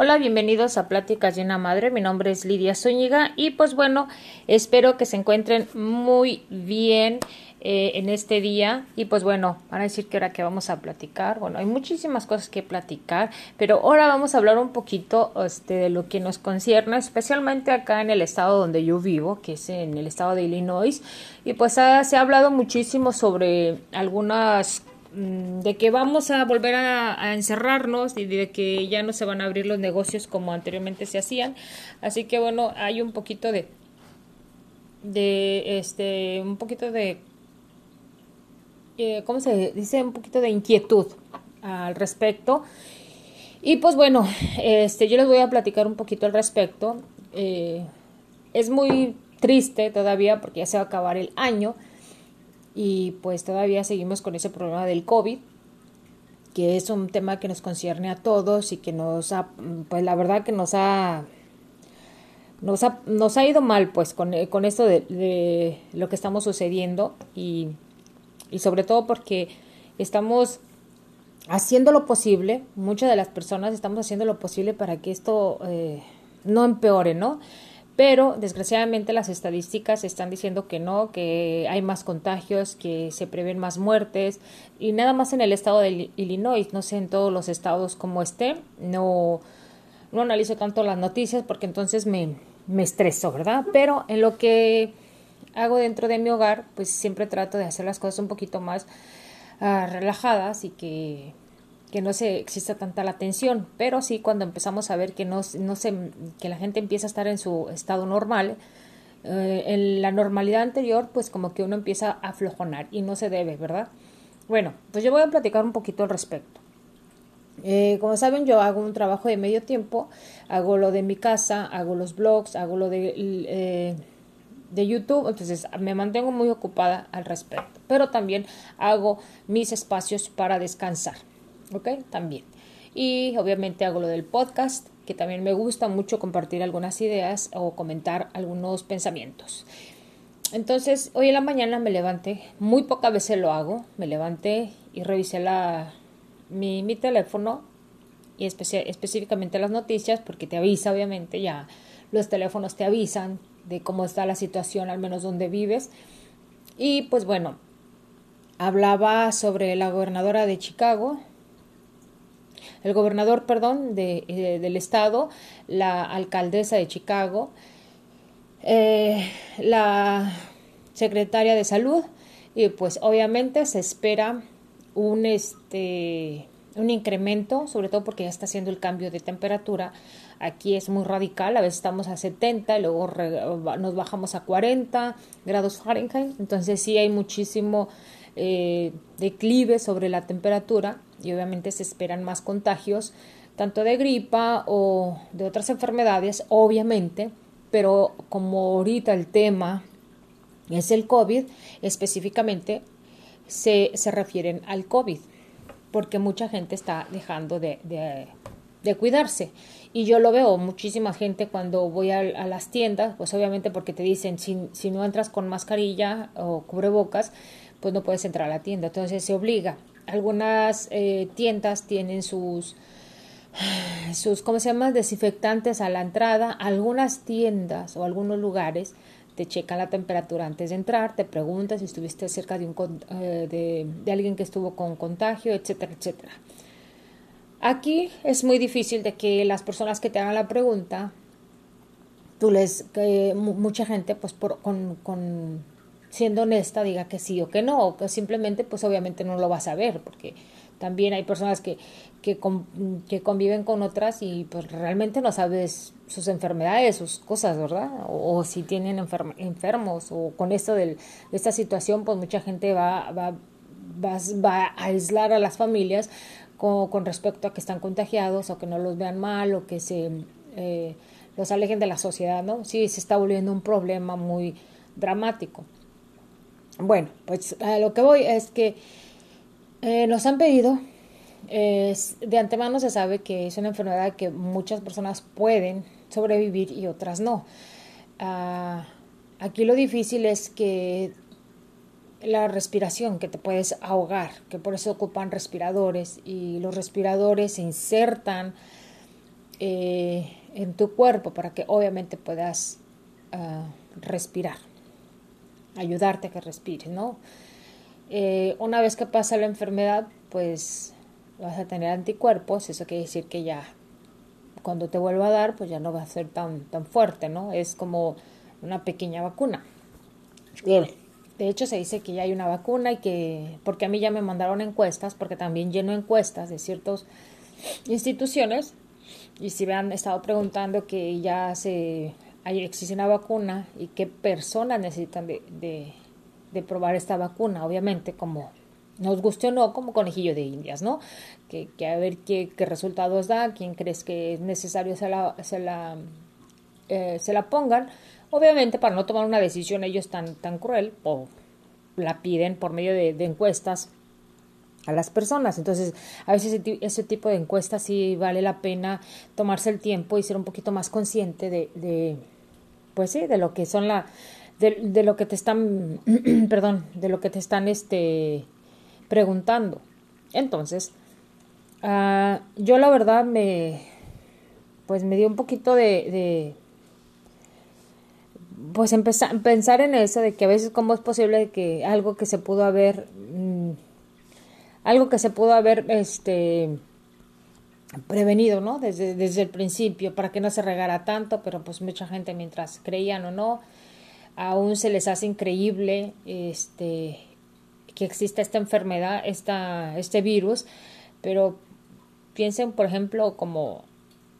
Hola, bienvenidos a Pláticas de una Madre. Mi nombre es Lidia Zúñiga y pues bueno, espero que se encuentren muy bien eh, en este día. Y pues bueno, van a decir que ahora que vamos a platicar. Bueno, hay muchísimas cosas que platicar, pero ahora vamos a hablar un poquito este, de lo que nos concierne, especialmente acá en el estado donde yo vivo, que es en el estado de Illinois. Y pues se ha hablado muchísimo sobre algunas de que vamos a volver a, encerrarnos y de que ya no se van a abrir los negocios como anteriormente se hacían. Así que bueno, hay un poquito de de este un poquito de eh, ¿cómo se dice? un poquito de inquietud al respecto. Y pues bueno, este yo les voy a platicar un poquito al respecto. Eh, es muy triste todavía porque ya se va a acabar el año y pues todavía seguimos con ese problema del COVID que es un tema que nos concierne a todos y que nos ha, pues la verdad que nos ha, nos ha, nos ha ido mal pues con, con esto de, de, lo que estamos sucediendo y, y sobre todo porque estamos haciendo lo posible, muchas de las personas estamos haciendo lo posible para que esto eh, no empeore, ¿no? Pero desgraciadamente las estadísticas están diciendo que no, que hay más contagios, que se prevén más muertes y nada más en el estado de Illinois, no sé en todos los estados como esté, no, no analizo tanto las noticias porque entonces me, me estreso, ¿verdad? Pero en lo que hago dentro de mi hogar, pues siempre trato de hacer las cosas un poquito más uh, relajadas y que que no se exista tanta la tensión, pero sí cuando empezamos a ver que no, no se, que la gente empieza a estar en su estado normal, eh, en la normalidad anterior, pues como que uno empieza a aflojonar y no se debe, ¿verdad? Bueno, pues yo voy a platicar un poquito al respecto. Eh, como saben, yo hago un trabajo de medio tiempo, hago lo de mi casa, hago los blogs, hago lo de, eh, de YouTube, entonces me mantengo muy ocupada al respecto, pero también hago mis espacios para descansar. ¿Ok? También. Y obviamente hago lo del podcast, que también me gusta mucho compartir algunas ideas o comentar algunos pensamientos. Entonces, hoy en la mañana me levanté, muy pocas veces lo hago, me levanté y revisé la, mi, mi teléfono y específicamente las noticias, porque te avisa, obviamente, ya los teléfonos te avisan de cómo está la situación, al menos donde vives. Y pues bueno, hablaba sobre la gobernadora de Chicago, el gobernador, perdón, de, eh, del estado, la alcaldesa de Chicago, eh, la secretaria de salud y pues obviamente se espera un este un incremento, sobre todo porque ya está haciendo el cambio de temperatura. Aquí es muy radical, a veces estamos a 70 y luego nos bajamos a 40 grados Fahrenheit, entonces sí hay muchísimo eh, declive sobre la temperatura y obviamente se esperan más contagios, tanto de gripa o de otras enfermedades, obviamente, pero como ahorita el tema es el COVID, específicamente se, se refieren al COVID, porque mucha gente está dejando de, de, cuidarse. Y yo lo veo, muchísima gente cuando voy a, a las tiendas, pues obviamente porque te dicen, si, si no entras con mascarilla o cubrebocas, pues no puedes entrar a la tienda. Entonces se obliga. Algunas eh, tiendas tienen sus, sus, ¿cómo se llama? Desinfectantes a la entrada. Algunas tiendas o algunos lugares te checan la temperatura antes de entrar, te preguntan si estuviste cerca de, un, eh, de, de alguien que estuvo con contagio, etcétera, etcétera. Aquí es muy difícil de que las personas que te hagan la pregunta, tú les, que mucha gente, pues por, con, con siendo honesta, diga que sí o que no, o que simplemente, pues obviamente no lo vas a ver, porque también hay personas que, que, que conviven con otras y pues realmente no sabes sus enfermedades, sus cosas, ¿verdad? O, si tienen enfermos, o con esto de esta situación, pues mucha gente va, va, va, va a aislar a las familias con, con, respecto a que están contagiados o que no los vean mal o que se eh, los alejen de la sociedad, ¿no? Sí, se está volviendo un problema muy dramático. Bueno, pues a lo que voy es que eh, nos han pedido, de antemano se sabe que es una enfermedad que muchas personas pueden sobrevivir y otras no. Ah, aquí lo difícil es que la respiración, que te puedes ahogar, que por eso ocupan respiradores y los respiradores se insertan eh, en tu cuerpo para que obviamente puedas ah, respirar, ayudarte a que respires, ¿no? Eh, una vez que pasa la enfermedad, pues vas a tener anticuerpos, eso quiere decir que ya cuando te vuelva a dar, pues ya no va a ser tan, tan fuerte, ¿no? Es como una pequeña vacuna. De hecho, se dice que ya hay una vacuna y que, porque a mí ya me mandaron encuestas, porque también lleno encuestas de ciertas instituciones, y si me han estado preguntando que ya se existe una vacuna y qué personas necesitan de, de, probar esta vacuna, obviamente, como nos guste o no, como conejillo de indias, ¿no? Que, que a ver qué, resultados da, quién crees que es necesario se la, se la, eh, se la pongan Obviamente, para no tomar una decisión ellos tan, tan cruel, o la piden por medio de, encuestas a las personas. Entonces, a veces ese, tipo de encuestas sí vale la pena tomarse el tiempo y ser un poquito más consciente de pues sí, de lo que son la, de, lo que te están, perdón, de lo que te están este, preguntando. Entonces, uh, yo la verdad me, pues me dio un poquito de pues empezar, pensar en eso, de que a veces cómo es posible que algo que se pudo haber, mm, algo que se pudo haber, este, prevenido, ¿no? Desde, desde el principio, para que no se regara tanto, pero pues mucha gente mientras creían o no, aún se les hace increíble, este, que exista esta enfermedad, esta, este virus, pero piensen, por ejemplo, como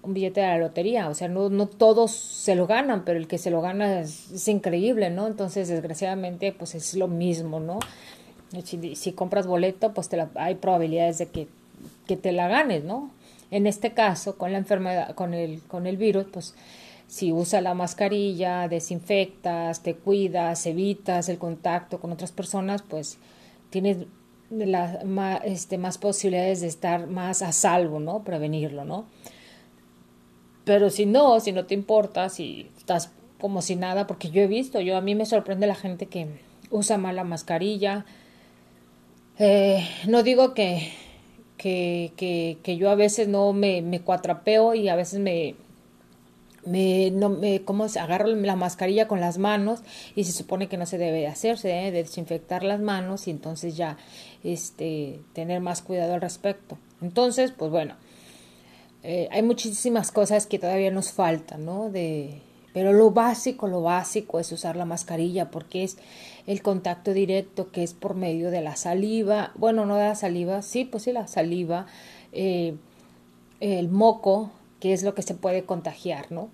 un billete de la lotería, o sea, no, no todos se lo ganan, pero el que se lo gana es, increíble, ¿no? Entonces, desgraciadamente, pues es lo mismo, ¿no? Si, compras boleto, pues te la, hay probabilidades de que, que, te la ganes, ¿no? En este caso, con la enfermedad, con el, con el virus, pues si usas la mascarilla, desinfectas, te cuidas, evitas el contacto con otras personas, pues tienes la, más, este, más posibilidades de estar más a salvo, ¿no? Prevenirlo, ¿no? Pero si no, si no te importa, si estás como si nada, porque yo he visto, yo a mí me sorprende la gente que usa mal la mascarilla. Eh, no digo que, que, que, que, yo a veces no me, me cuatrapeo y a veces me, me, no, me, ¿cómo se agarro la mascarilla con las manos y se supone que no se debe hacer, se debe desinfectar las manos y entonces ya este, tener más cuidado al respecto. Entonces, pues bueno, eh, hay muchísimas cosas que todavía nos faltan, ¿no? De, pero lo básico, lo básico es usar la mascarilla porque es el contacto directo que es por medio de la saliva, bueno, no de la saliva, sí, pues sí, la saliva, eh, el moco, que es lo que se puede contagiar, ¿no?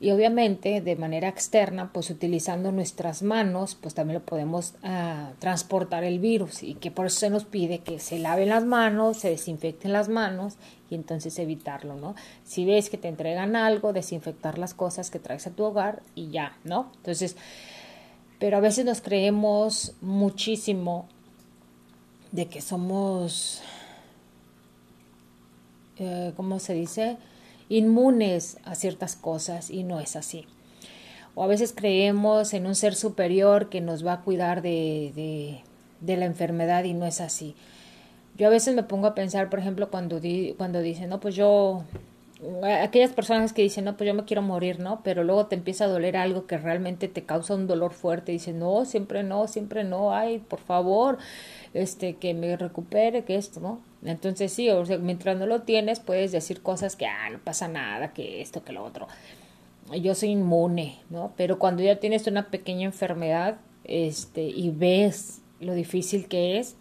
Y obviamente de manera externa, pues utilizando nuestras manos, pues también lo podemos ah, transportar el virus y que por eso se nos pide que se laven las manos, se desinfecten las manos y entonces evitarlo, ¿no? Si ves que te entregan algo, desinfectar las cosas que traes a tu hogar y ya, ¿no? Entonces, pero a veces nos creemos muchísimo de que somos, eh, ¿cómo se dice? Inmunes a ciertas cosas y no es así. O a veces creemos en un ser superior que nos va a cuidar de, de, de la enfermedad y no es así. Yo a veces me pongo a pensar, por ejemplo, cuando, di, cuando dicen, no, pues yo, aquellas personas que dicen, no, pues yo me quiero morir, ¿no? Pero luego te empieza a doler algo que realmente te causa un dolor fuerte. Y dicen, no, siempre no, siempre no, ay, por favor, este, que me recupere, que esto, ¿no? Entonces sí, o sea, mientras no lo tienes, puedes decir cosas que, ah, no pasa nada, que esto, que lo otro. Yo soy inmune, ¿no? Pero cuando ya tienes una pequeña enfermedad, este, y ves lo difícil que es,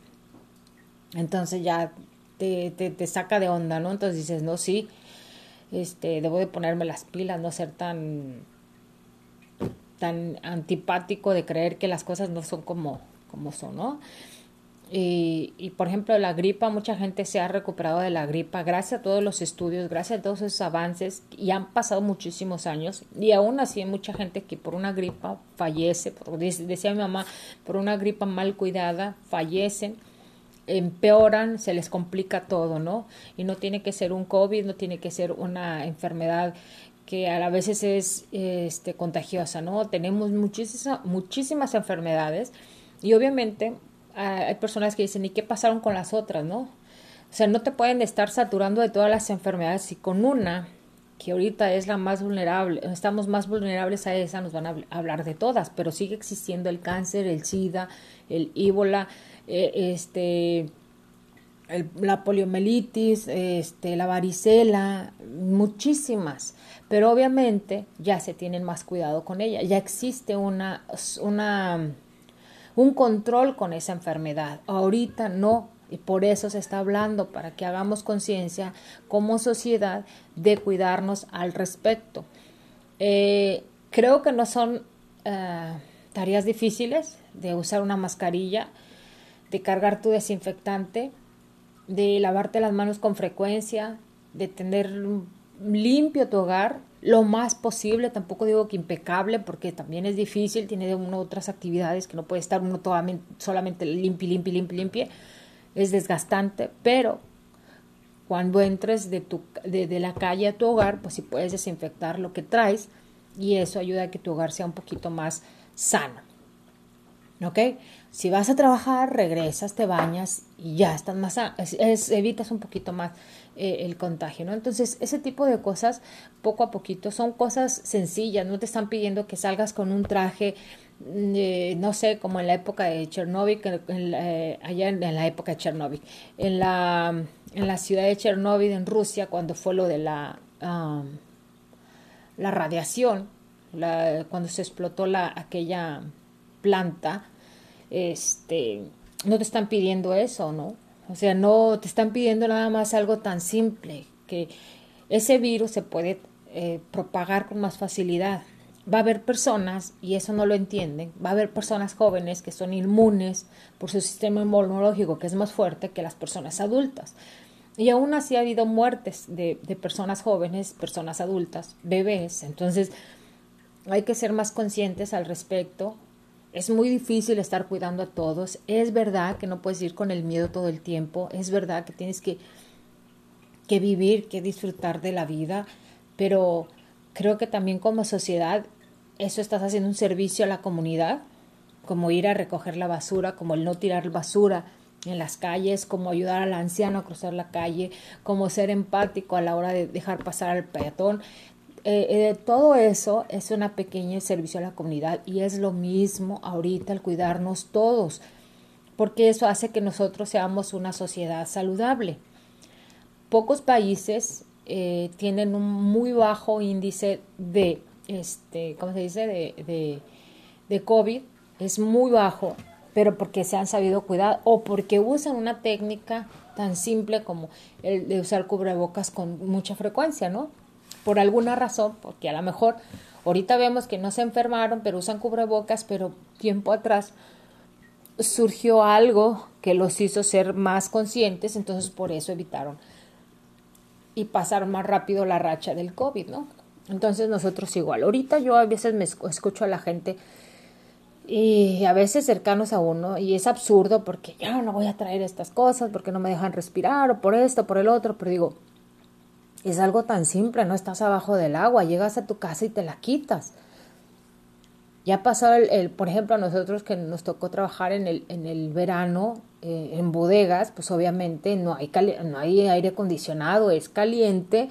entonces ya te, te, te saca de onda, ¿no? Entonces dices, no, sí, este, debo de ponerme las pilas, no ser tan, tan antipático de creer que las cosas no son como, como son, ¿no? Y, por ejemplo, la gripa, mucha gente se ha recuperado de la gripa gracias a todos los estudios, gracias a todos esos avances y han pasado muchísimos años y aún así hay mucha gente que por una gripa fallece, por, decía mi mamá, por una gripa mal cuidada fallecen, empeoran, se les complica todo, ¿no? Y no tiene que ser un COVID, no tiene que ser una enfermedad que a veces es este, contagiosa, ¿no? Tenemos muchísimas, muchísimas enfermedades y obviamente hay personas que dicen, ¿y qué pasaron con las otras, no? O sea, no te pueden estar saturando de todas las enfermedades y con una que ahorita es la más vulnerable, estamos más vulnerables a esa, nos van a hablar de todas, pero sigue existiendo el cáncer, el SIDA, el ébola, eh, este, la poliomielitis, este, la varicela, muchísimas, pero obviamente ya se tienen más cuidado con ella, ya existe una, una, un control con esa enfermedad. Ahorita no, y por eso se está hablando, para que hagamos conciencia como sociedad de cuidarnos al respecto. Eh, creo que no son eh, tareas difíciles de usar una mascarilla, de cargar tu desinfectante, de lavarte las manos con frecuencia, de tener limpio tu hogar lo más posible, tampoco digo que impecable porque también es difícil, tiene uno otras actividades que no puede estar uno solamente limpio, limpio, limpio, limpio, es desgastante, pero cuando entres de, tu, de, la calle a tu hogar, pues si puedes desinfectar lo que traes y eso ayuda a que tu hogar sea un poquito más sano. ¿Ok? Si vas a trabajar, regresas, te bañas y ya estás más, es, evitas un poquito más eh, el contagio, ¿no? Entonces, ese tipo de cosas, poco a poquito, son cosas sencillas, no te están pidiendo que salgas con un traje no sé, como en la época de Chernóbil, eh, allá en, la época de Chernóbil, en la, en la ciudad de Chernóbil, en Rusia, cuando fue lo de la, la radiación, cuando se explotó la, aquella planta, este, no te están pidiendo eso, ¿no? O sea, no te están pidiendo nada más algo tan simple, que ese virus se puede eh, propagar con más facilidad va a haber personas, y eso no lo entienden, va a haber personas jóvenes que son inmunes por su sistema inmunológico que es más fuerte que las personas adultas. Y aún así ha habido muertes de, personas jóvenes, personas adultas, bebés. Entonces hay que ser más conscientes al respecto. Es muy difícil estar cuidando a todos. Es verdad que no puedes ir con el miedo todo el tiempo. Es verdad que tienes que, que vivir, que disfrutar de la vida. Pero creo que también como sociedad eso estás haciendo un servicio a la comunidad, como ir a recoger la basura, como el no tirar basura en las calles, como ayudar al anciano a cruzar la calle, como ser empático a la hora de dejar pasar al peatón. Eh, eh, todo eso es una pequeña servicio a la comunidad y es lo mismo ahorita el cuidarnos todos, porque eso hace que nosotros seamos una sociedad saludable. Pocos países eh, tienen un muy bajo índice de este, ¿cómo se dice?, de, de, COVID es muy bajo, pero porque se han sabido cuidar o porque usan una técnica tan simple como el de usar cubrebocas con mucha frecuencia, ¿no? Por alguna razón, porque a lo mejor ahorita vemos que no se enfermaron, pero usan cubrebocas, pero tiempo atrás surgió algo que los hizo ser más conscientes, entonces por eso evitaron y pasaron más rápido la racha del COVID, ¿no? Entonces nosotros igual. Ahorita yo a veces me escucho a la gente y a veces cercanos a uno y es absurdo porque ya no voy a traer estas cosas porque no me dejan respirar o por esto, por el otro, pero digo, es algo tan simple, no estás abajo del agua, llegas a tu casa y te la quitas. Ya pasó el, por ejemplo, a nosotros que nos tocó trabajar en el, en el verano eh, en bodegas, pues obviamente no hay, no hay aire acondicionado, es caliente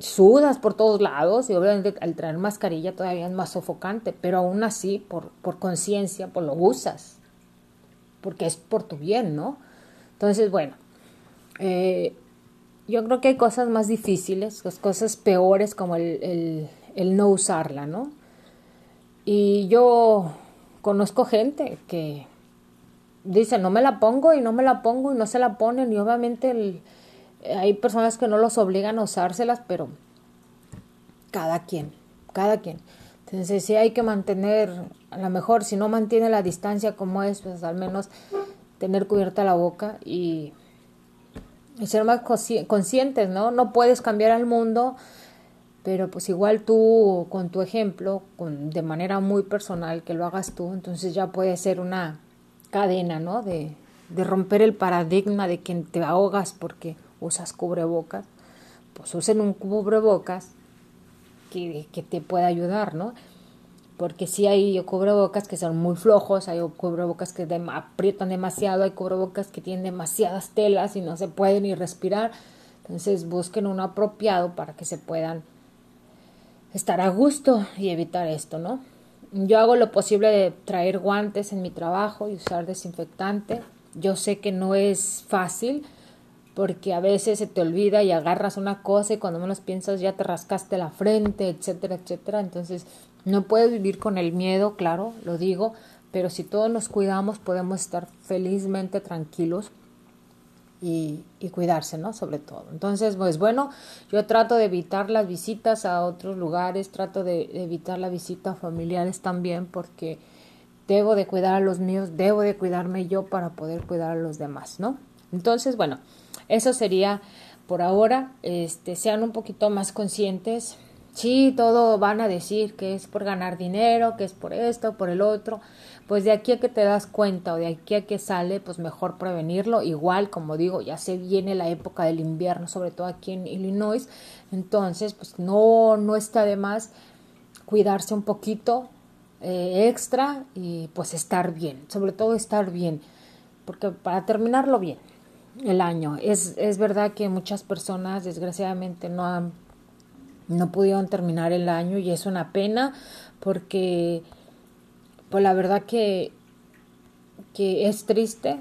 sudas por todos lados y obviamente al traer mascarilla todavía es más sofocante, pero aún así por, por conciencia pues lo usas, porque es por tu bien, ¿no? Entonces, bueno, eh, yo creo que hay cosas más difíciles, cosas peores como el, el no usarla, ¿no? Y yo conozco gente que dice, no me la pongo y no me la pongo y no se la ponen y obviamente hay personas que no los obligan a usárselas, pero cada quien, cada quien. Entonces sí hay que mantener, a lo mejor si no mantiene la distancia como es, pues al menos tener cubierta la boca y, ser más conscientes, ¿no? No puedes cambiar al mundo, pero pues igual tú con tu ejemplo, con, de manera muy personal, que lo hagas tú, entonces ya puede ser una cadena, ¿no? De, de romper el paradigma de que te ahogas porque usas cubrebocas, pues usen un cubrebocas que, que te pueda ayudar, ¿no? Porque si hay cubrebocas que son muy flojos, hay cubrebocas que aprietan demasiado, hay cubrebocas que tienen demasiadas telas y no se pueden ni respirar. Entonces busquen uno apropiado para que se puedan estar a gusto y evitar esto, ¿no? Yo hago lo posible de traer guantes en mi trabajo y usar desinfectante. Yo sé que no es fácil porque a veces se te olvida y agarras una cosa y cuando menos piensas ya te rascaste la frente, etcétera, etcétera. Entonces no puedes vivir con el miedo, claro, lo digo, pero si todos nos cuidamos podemos estar felizmente tranquilos y, cuidarse, ¿no? Sobre todo. Entonces, pues bueno, yo trato de evitar las visitas a otros lugares, trato de, evitar la visita a familiares también porque debo de cuidar a los míos, debo de cuidarme yo para poder cuidar a los demás, ¿no? Entonces, bueno, eso sería por ahora, este, sean un poquito más conscientes. Sí, todo van a decir que es por ganar dinero, que es por esto, por el otro pues de aquí a que te das cuenta o de aquí a que sale, pues mejor prevenirlo. Igual, como digo, ya se viene la época del invierno, sobre todo aquí en Illinois, entonces, pues no, no está de más cuidarse un poquito eh, extra y pues estar bien, sobre todo estar bien, porque para terminarlo bien el año, es, es verdad que muchas personas desgraciadamente no han no pudieron terminar el año y es una pena porque pues la verdad que, que es triste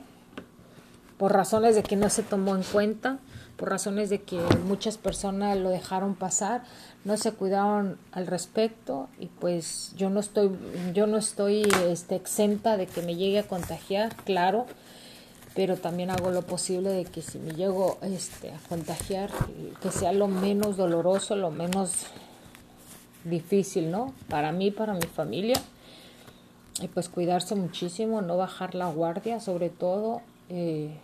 por razones de que no se tomó en cuenta, por razones de que muchas personas lo dejaron pasar, no se cuidaron al respecto y pues yo no estoy yo no estoy este, exenta de que me llegue a contagiar, claro, pero también hago lo posible de que si me llego este, a contagiar, que sea lo menos doloroso, lo menos difícil, ¿no? Para mí, para mi familia y pues cuidarse muchísimo, no bajar la guardia, sobre todo. Eh,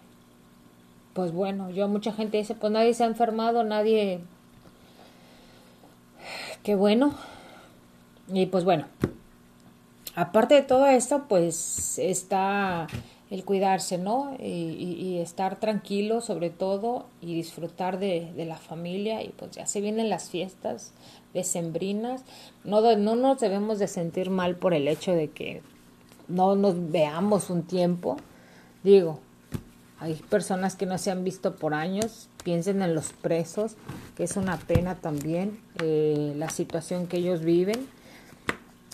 pues bueno, yo mucha gente dice, pues nadie se ha enfermado, nadie... Qué bueno. Y pues bueno, aparte de todo esto, pues está el cuidarse, ¿no? Y, y, estar tranquilo sobre todo y disfrutar de, de, la familia y pues ya se vienen las fiestas decembrinas. No, no nos debemos de sentir mal por el hecho de que no nos veamos un tiempo. Digo, hay personas que no se han visto por años, piensen en los presos, que es una pena también eh, la situación que ellos viven,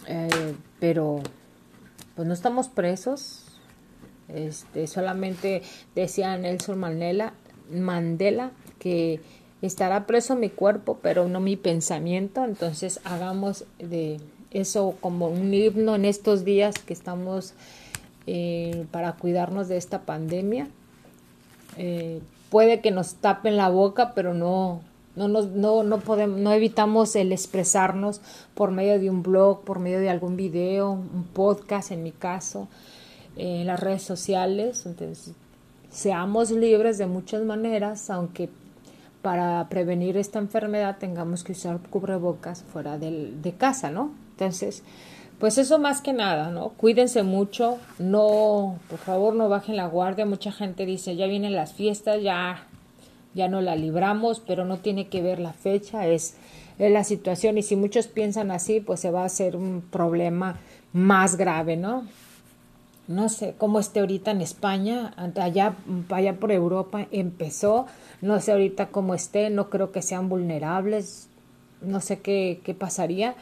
eh, pero pues no estamos presos, este, solamente decía Nelson Mandela, Mandela que estará preso mi cuerpo, pero no mi pensamiento, entonces hagamos de eso como un himno en estos días que estamos eh, para cuidarnos de esta pandemia. Eh, puede que nos tapen la boca, pero no, no, nos, no, no, podemos, no evitamos el expresarnos por medio de un blog, por medio de algún video, un podcast en mi caso, eh, en las redes sociales. Entonces, seamos libres de muchas maneras, aunque para prevenir esta enfermedad tengamos que usar cubrebocas fuera de casa, ¿no? Entonces, pues eso más que nada, ¿no? Cuídense mucho, no, por favor no bajen la guardia. Mucha gente dice, ya vienen las fiestas, ya, ya no la libramos, pero no tiene que ver la fecha, es la situación. Y si muchos piensan así, pues se va a hacer un problema más grave, ¿no? No sé cómo esté ahorita en España, allá, allá por Europa empezó, no sé ahorita cómo esté, no creo que sean vulnerables, no sé qué, qué pasaría.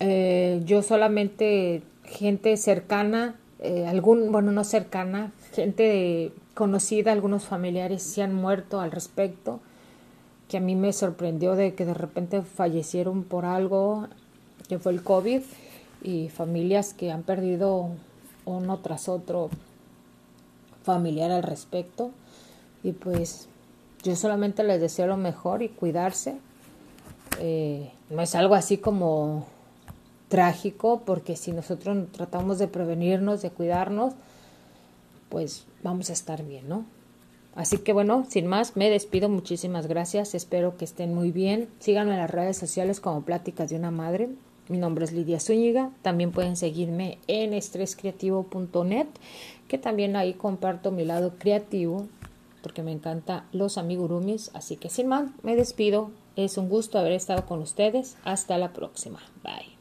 Eh, yo solamente gente cercana, eh, algún, bueno, no cercana, gente conocida, algunos familiares se han muerto al respecto, que a mí me sorprendió de que de repente fallecieron por algo que fue el COVID y familias que han perdido uno tras otro familiar al respecto y pues yo solamente les deseo lo mejor y cuidarse eh, no es algo así como trágico porque si nosotros tratamos de prevenirnos, de cuidarnos, pues vamos a estar bien, ¿no? Así que bueno, sin más, me despido. Muchísimas gracias. Espero que estén muy bien. Síganme en las redes sociales como Pláticas de una Madre. Mi nombre es Lidia Zúñiga. También pueden seguirme en estrescreativo.net, que también ahí comparto mi lado creativo, porque me encanta los amigurumis. Así que sin más, me despido. Es un gusto haber estado con ustedes. Hasta la próxima. Bye.